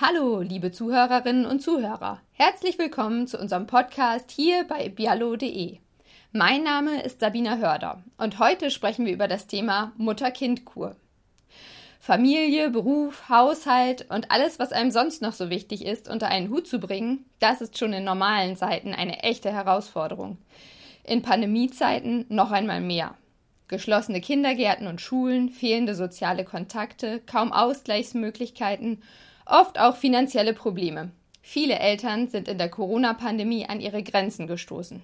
Hallo, liebe Zuhörerinnen und Zuhörer. Herzlich willkommen zu unserem Podcast hier bei bialo.de. Mein Name ist Sabina Hörder und heute sprechen wir über das Thema Mutter-Kind-Kur. Familie, Beruf, Haushalt und alles, was einem sonst noch so wichtig ist, unter einen Hut zu bringen, das ist schon in normalen Zeiten eine echte Herausforderung. In Pandemiezeiten noch einmal mehr. Geschlossene Kindergärten und Schulen, fehlende soziale Kontakte, kaum Ausgleichsmöglichkeiten oft auch finanzielle Probleme. Viele Eltern sind in der Corona-Pandemie an ihre Grenzen gestoßen.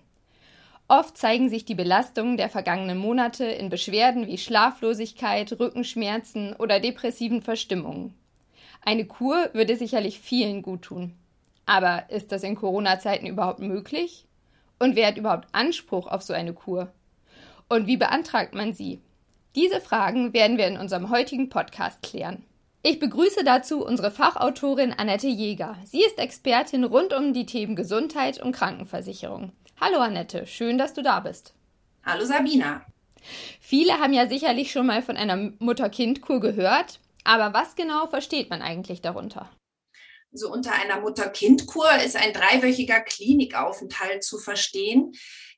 Oft zeigen sich die Belastungen der vergangenen Monate in Beschwerden wie Schlaflosigkeit, Rückenschmerzen oder depressiven Verstimmungen. Eine Kur würde sicherlich vielen gut tun. Aber ist das in Corona-Zeiten überhaupt möglich? Und wer hat überhaupt Anspruch auf so eine Kur? Und wie beantragt man sie? Diese Fragen werden wir in unserem heutigen Podcast klären. Ich begrüße dazu unsere Fachautorin Annette Jäger. Sie ist Expertin rund um die Themen Gesundheit und Krankenversicherung. Hallo Annette, schön, dass du da bist. Hallo Sabina. Viele haben ja sicherlich schon mal von einer Mutter-Kind-Kur gehört, aber was genau versteht man eigentlich darunter? So unter einer Mutter-Kind-Kur ist ein dreiwöchiger Klinikaufenthalt zu verstehen,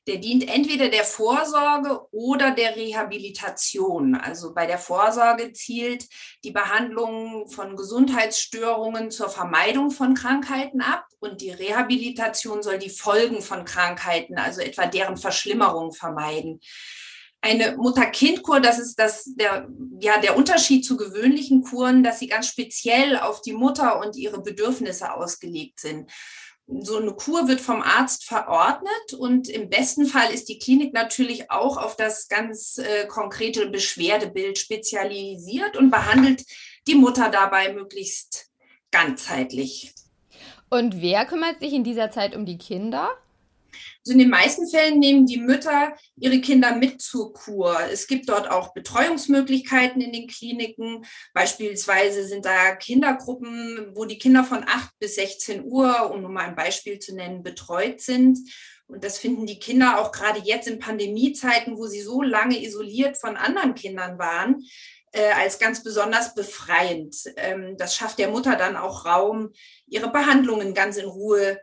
der dient entweder der Vorsorge oder der Rehabilitation. Also bei der Vorsorge zielt die Behandlung von Gesundheitsstörungen zur Vermeidung von Krankheiten ab und die Rehabilitation soll die Folgen von Krankheiten, also etwa deren Verschlimmerung vermeiden. Eine Mutter-Kind-Kur, das ist das, der, ja, der Unterschied zu gewöhnlichen Kuren, dass sie ganz speziell auf die Mutter und ihre Bedürfnisse ausgelegt sind so eine Kur wird vom Arzt verordnet und im besten Fall ist die Klinik natürlich auch auf das ganz äh, konkrete Beschwerdebild spezialisiert und behandelt die Mutter dabei möglichst ganzheitlich. Und wer kümmert sich in dieser Zeit um die Kinder? Also in den meisten Fällen nehmen die Mütter ihre Kinder mit zur Kur. Es gibt dort auch Betreuungsmöglichkeiten in den Kliniken. Beispielsweise sind da Kindergruppen, wo die Kinder von 8 bis 16 Uhr, um nur mal ein Beispiel zu nennen, betreut sind. Und das finden die Kinder auch gerade jetzt in Pandemiezeiten, wo sie so lange isoliert von anderen Kindern waren, äh, als ganz besonders befreiend. Ähm, das schafft der Mutter dann auch Raum, ihre Behandlungen ganz in Ruhe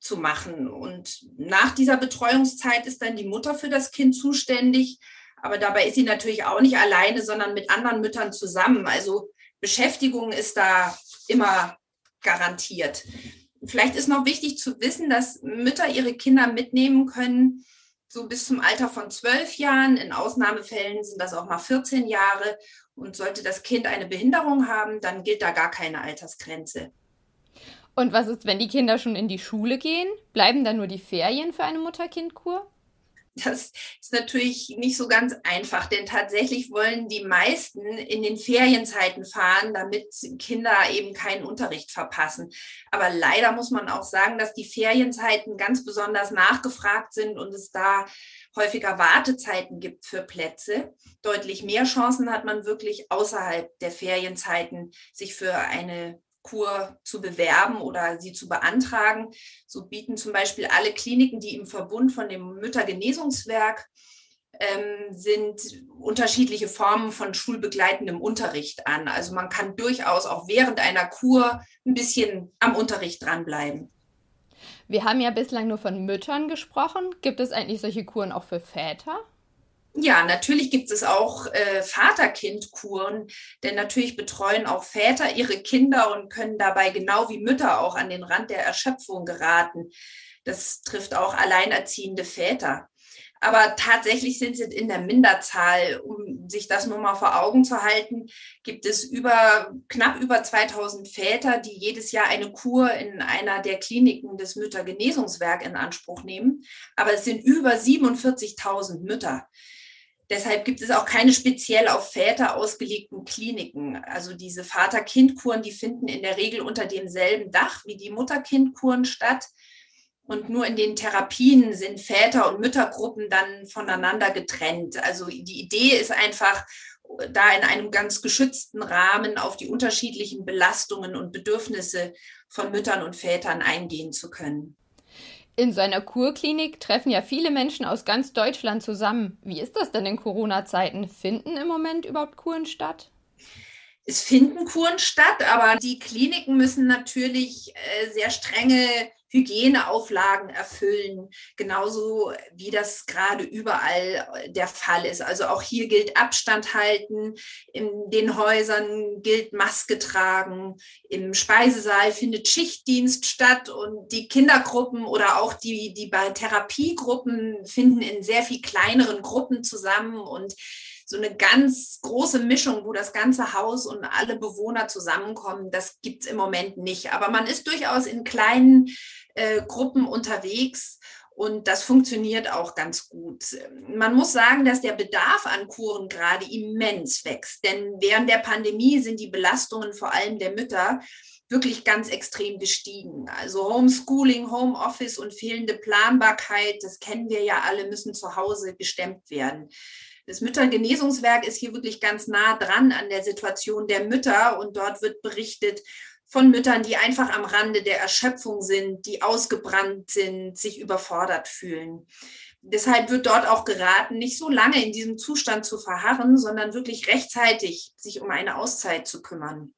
zu machen. Und nach dieser Betreuungszeit ist dann die Mutter für das Kind zuständig. Aber dabei ist sie natürlich auch nicht alleine, sondern mit anderen Müttern zusammen. Also Beschäftigung ist da immer garantiert. Vielleicht ist noch wichtig zu wissen, dass Mütter ihre Kinder mitnehmen können, so bis zum Alter von zwölf Jahren. In Ausnahmefällen sind das auch mal 14 Jahre. Und sollte das Kind eine Behinderung haben, dann gilt da gar keine Altersgrenze. Und was ist, wenn die Kinder schon in die Schule gehen? Bleiben dann nur die Ferien für eine Mutter-Kind-Kur? Das ist natürlich nicht so ganz einfach, denn tatsächlich wollen die meisten in den Ferienzeiten fahren, damit Kinder eben keinen Unterricht verpassen. Aber leider muss man auch sagen, dass die Ferienzeiten ganz besonders nachgefragt sind und es da häufiger Wartezeiten gibt für Plätze. Deutlich mehr Chancen hat man wirklich außerhalb der Ferienzeiten, sich für eine Kur zu bewerben oder sie zu beantragen. So bieten zum Beispiel alle Kliniken, die im Verbund von dem Müttergenesungswerk ähm, sind, unterschiedliche Formen von schulbegleitendem Unterricht an. Also man kann durchaus auch während einer Kur ein bisschen am Unterricht dranbleiben. Wir haben ja bislang nur von Müttern gesprochen. Gibt es eigentlich solche Kuren auch für Väter? Ja, natürlich gibt es auch äh, Vater-Kind-Kuren, denn natürlich betreuen auch Väter ihre Kinder und können dabei genau wie Mütter auch an den Rand der Erschöpfung geraten. Das trifft auch alleinerziehende Väter. Aber tatsächlich sind sie in der Minderzahl. Um sich das nur mal vor Augen zu halten, gibt es über, knapp über 2000 Väter, die jedes Jahr eine Kur in einer der Kliniken des Müttergenesungswerk in Anspruch nehmen. Aber es sind über 47.000 Mütter. Deshalb gibt es auch keine speziell auf Väter ausgelegten Kliniken. Also diese Vater-Kind-Kuren, die finden in der Regel unter demselben Dach wie die Mutter-Kind-Kuren statt. Und nur in den Therapien sind Väter- und Müttergruppen dann voneinander getrennt. Also die Idee ist einfach, da in einem ganz geschützten Rahmen auf die unterschiedlichen Belastungen und Bedürfnisse von Müttern und Vätern eingehen zu können. In so einer Kurklinik treffen ja viele Menschen aus ganz Deutschland zusammen. Wie ist das denn in Corona-Zeiten? Finden im Moment überhaupt Kuren statt? es finden Kuren statt, aber die Kliniken müssen natürlich äh, sehr strenge Hygieneauflagen erfüllen, genauso wie das gerade überall äh, der Fall ist. Also auch hier gilt Abstand halten, in den Häusern gilt Maske tragen, im Speisesaal findet Schichtdienst statt und die Kindergruppen oder auch die, die Therapiegruppen finden in sehr viel kleineren Gruppen zusammen und so eine ganz große Mischung, wo das ganze Haus und alle Bewohner zusammenkommen, das gibt es im Moment nicht. Aber man ist durchaus in kleinen äh, Gruppen unterwegs und das funktioniert auch ganz gut. Man muss sagen, dass der Bedarf an Kuren gerade immens wächst, denn während der Pandemie sind die Belastungen vor allem der Mütter wirklich ganz extrem gestiegen. Also Homeschooling, Homeoffice und fehlende Planbarkeit, das kennen wir ja alle, müssen zu Hause gestemmt werden. Das Müttergenesungswerk ist hier wirklich ganz nah dran an der Situation der Mütter und dort wird berichtet von Müttern, die einfach am Rande der Erschöpfung sind, die ausgebrannt sind, sich überfordert fühlen. Deshalb wird dort auch geraten, nicht so lange in diesem Zustand zu verharren, sondern wirklich rechtzeitig sich um eine Auszeit zu kümmern.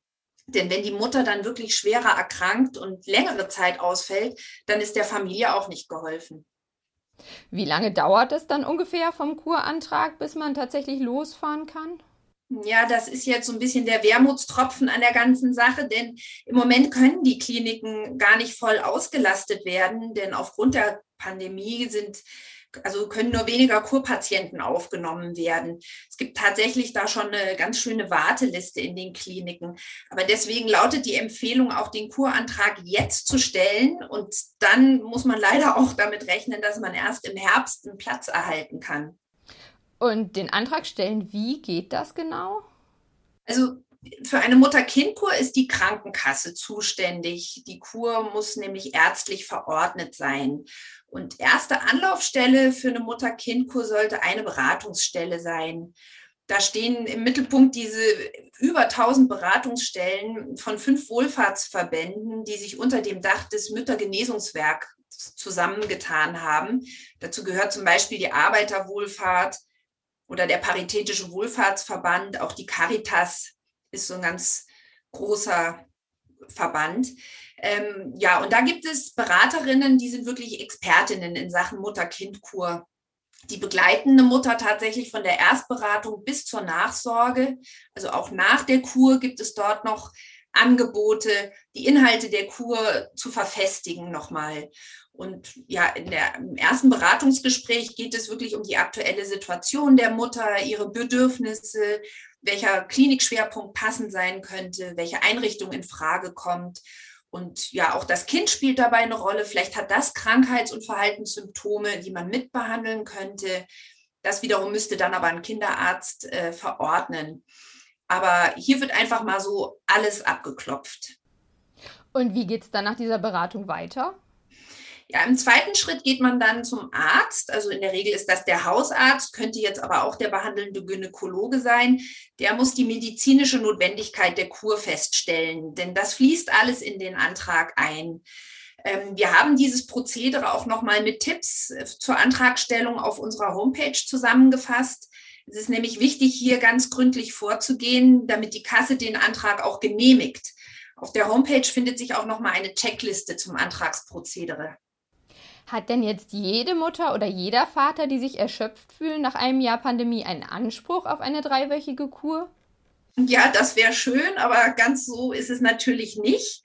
Denn wenn die Mutter dann wirklich schwerer erkrankt und längere Zeit ausfällt, dann ist der Familie auch nicht geholfen. Wie lange dauert es dann ungefähr vom Kurantrag, bis man tatsächlich losfahren kann? Ja, das ist jetzt so ein bisschen der Wermutstropfen an der ganzen Sache, denn im Moment können die Kliniken gar nicht voll ausgelastet werden, denn aufgrund der Pandemie sind also können nur weniger Kurpatienten aufgenommen werden. Es gibt tatsächlich da schon eine ganz schöne Warteliste in den Kliniken. Aber deswegen lautet die Empfehlung, auch den Kurantrag jetzt zu stellen. Und dann muss man leider auch damit rechnen, dass man erst im Herbst einen Platz erhalten kann. Und den Antrag stellen, wie geht das genau? Also für eine Mutter-Kind-Kur ist die Krankenkasse zuständig. Die Kur muss nämlich ärztlich verordnet sein. Und erste Anlaufstelle für eine Mutter-Kind-Kur sollte eine Beratungsstelle sein. Da stehen im Mittelpunkt diese über 1000 Beratungsstellen von fünf Wohlfahrtsverbänden, die sich unter dem Dach des Müttergenesungswerks zusammengetan haben. Dazu gehört zum Beispiel die Arbeiterwohlfahrt oder der Paritätische Wohlfahrtsverband, auch die Caritas ist so ein ganz großer Verband. Ähm, ja, und da gibt es Beraterinnen, die sind wirklich Expertinnen in Sachen Mutter-Kind-Kur. Die begleiten eine Mutter tatsächlich von der Erstberatung bis zur Nachsorge. Also auch nach der Kur gibt es dort noch Angebote, die Inhalte der Kur zu verfestigen nochmal. Und ja, in der, im ersten Beratungsgespräch geht es wirklich um die aktuelle Situation der Mutter, ihre Bedürfnisse, welcher Klinikschwerpunkt passend sein könnte, welche Einrichtung in Frage kommt. Und ja, auch das Kind spielt dabei eine Rolle. Vielleicht hat das Krankheits- und Verhaltenssymptome, die man mitbehandeln könnte. Das wiederum müsste dann aber ein Kinderarzt äh, verordnen. Aber hier wird einfach mal so alles abgeklopft. Und wie geht es dann nach dieser Beratung weiter? Ja, im zweiten Schritt geht man dann zum Arzt. Also in der Regel ist das der Hausarzt, könnte jetzt aber auch der behandelnde Gynäkologe sein. Der muss die medizinische Notwendigkeit der Kur feststellen, denn das fließt alles in den Antrag ein. Ähm, wir haben dieses Prozedere auch nochmal mit Tipps äh, zur Antragstellung auf unserer Homepage zusammengefasst. Es ist nämlich wichtig, hier ganz gründlich vorzugehen, damit die Kasse den Antrag auch genehmigt. Auf der Homepage findet sich auch nochmal eine Checkliste zum Antragsprozedere. Hat denn jetzt jede Mutter oder jeder Vater, die sich erschöpft fühlen nach einem Jahr Pandemie, einen Anspruch auf eine dreiwöchige Kur? Ja, das wäre schön, aber ganz so ist es natürlich nicht.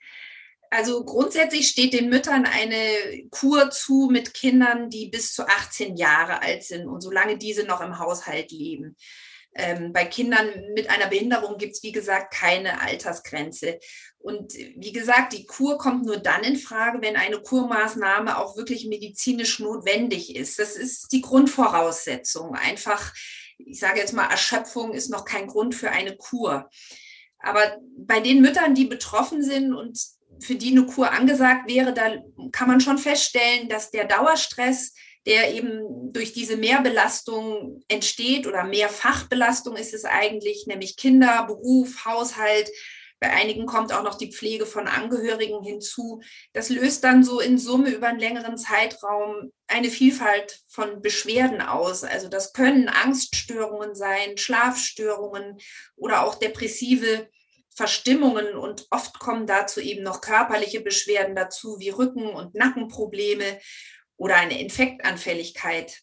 Also grundsätzlich steht den Müttern eine Kur zu mit Kindern, die bis zu 18 Jahre alt sind und solange diese noch im Haushalt leben. Ähm, bei Kindern mit einer Behinderung gibt es, wie gesagt, keine Altersgrenze. Und wie gesagt, die Kur kommt nur dann in Frage, wenn eine Kurmaßnahme auch wirklich medizinisch notwendig ist. Das ist die Grundvoraussetzung. Einfach, ich sage jetzt mal, Erschöpfung ist noch kein Grund für eine Kur. Aber bei den Müttern, die betroffen sind und für die eine Kur angesagt wäre, da kann man schon feststellen, dass der Dauerstress, der eben durch diese Mehrbelastung entsteht oder Mehrfachbelastung ist es eigentlich, nämlich Kinder, Beruf, Haushalt, bei einigen kommt auch noch die Pflege von Angehörigen hinzu. Das löst dann so in Summe über einen längeren Zeitraum eine Vielfalt von Beschwerden aus. Also das können Angststörungen sein, Schlafstörungen oder auch depressive Verstimmungen und oft kommen dazu eben noch körperliche Beschwerden dazu, wie Rücken- und Nackenprobleme oder eine Infektanfälligkeit.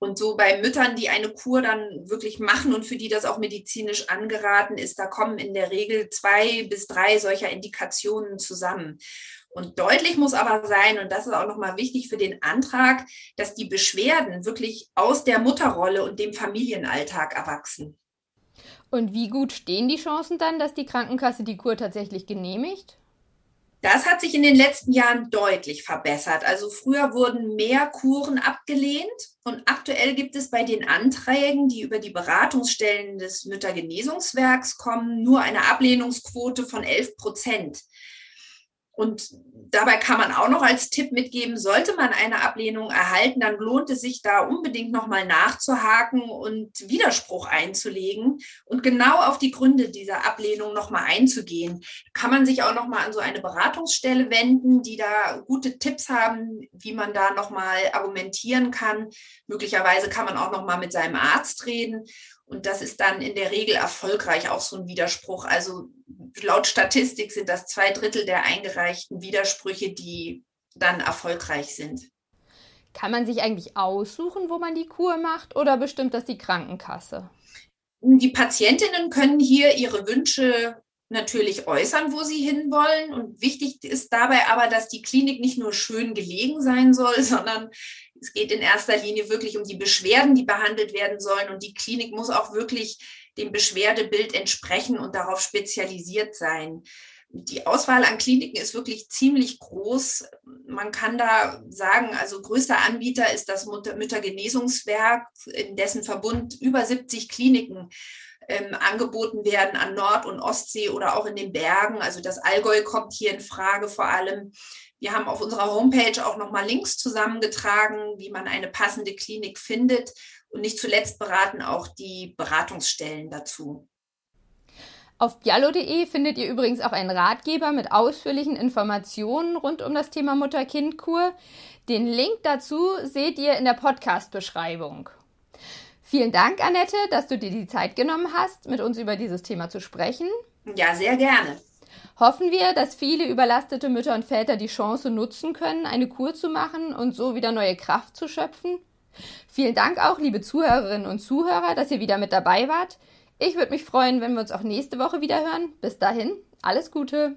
Und so bei Müttern, die eine Kur dann wirklich machen und für die das auch medizinisch angeraten ist, da kommen in der Regel zwei bis drei solcher Indikationen zusammen. Und deutlich muss aber sein, und das ist auch nochmal wichtig für den Antrag, dass die Beschwerden wirklich aus der Mutterrolle und dem Familienalltag erwachsen. Und wie gut stehen die Chancen dann, dass die Krankenkasse die Kur tatsächlich genehmigt? Das hat sich in den letzten Jahren deutlich verbessert. Also früher wurden mehr Kuren abgelehnt und aktuell gibt es bei den Anträgen, die über die Beratungsstellen des Müttergenesungswerks kommen, nur eine Ablehnungsquote von 11 Prozent. Und dabei kann man auch noch als Tipp mitgeben, sollte man eine Ablehnung erhalten, dann lohnt es sich da unbedingt nochmal nachzuhaken und Widerspruch einzulegen und genau auf die Gründe dieser Ablehnung nochmal einzugehen. Kann man sich auch nochmal an so eine Beratungsstelle wenden, die da gute Tipps haben, wie man da nochmal argumentieren kann. Möglicherweise kann man auch nochmal mit seinem Arzt reden. Und das ist dann in der Regel erfolgreich auch so ein Widerspruch. Also laut Statistik sind das zwei Drittel der eingereichten Widersprüche, die dann erfolgreich sind. Kann man sich eigentlich aussuchen, wo man die Kur macht oder bestimmt das die Krankenkasse? Die Patientinnen können hier ihre Wünsche natürlich äußern, wo sie hinwollen. Und wichtig ist dabei aber, dass die Klinik nicht nur schön gelegen sein soll, sondern es geht in erster Linie wirklich um die Beschwerden, die behandelt werden sollen. Und die Klinik muss auch wirklich dem Beschwerdebild entsprechen und darauf spezialisiert sein. Die Auswahl an Kliniken ist wirklich ziemlich groß. Man kann da sagen, also größter Anbieter ist das Müttergenesungswerk, in dessen Verbund über 70 Kliniken ähm, angeboten werden an Nord- und Ostsee oder auch in den Bergen. Also das Allgäu kommt hier in Frage vor allem. Wir haben auf unserer Homepage auch nochmal Links zusammengetragen, wie man eine passende Klinik findet. Und nicht zuletzt beraten auch die Beratungsstellen dazu. Auf biallo.de findet ihr übrigens auch einen Ratgeber mit ausführlichen Informationen rund um das Thema Mutter-Kind-Kur. Den Link dazu seht ihr in der Podcast-Beschreibung. Vielen Dank, Annette, dass du dir die Zeit genommen hast, mit uns über dieses Thema zu sprechen. Ja, sehr gerne. Hoffen wir, dass viele überlastete Mütter und Väter die Chance nutzen können, eine Kur zu machen und so wieder neue Kraft zu schöpfen. Vielen Dank auch, liebe Zuhörerinnen und Zuhörer, dass ihr wieder mit dabei wart. Ich würde mich freuen, wenn wir uns auch nächste Woche wieder hören. Bis dahin, alles Gute.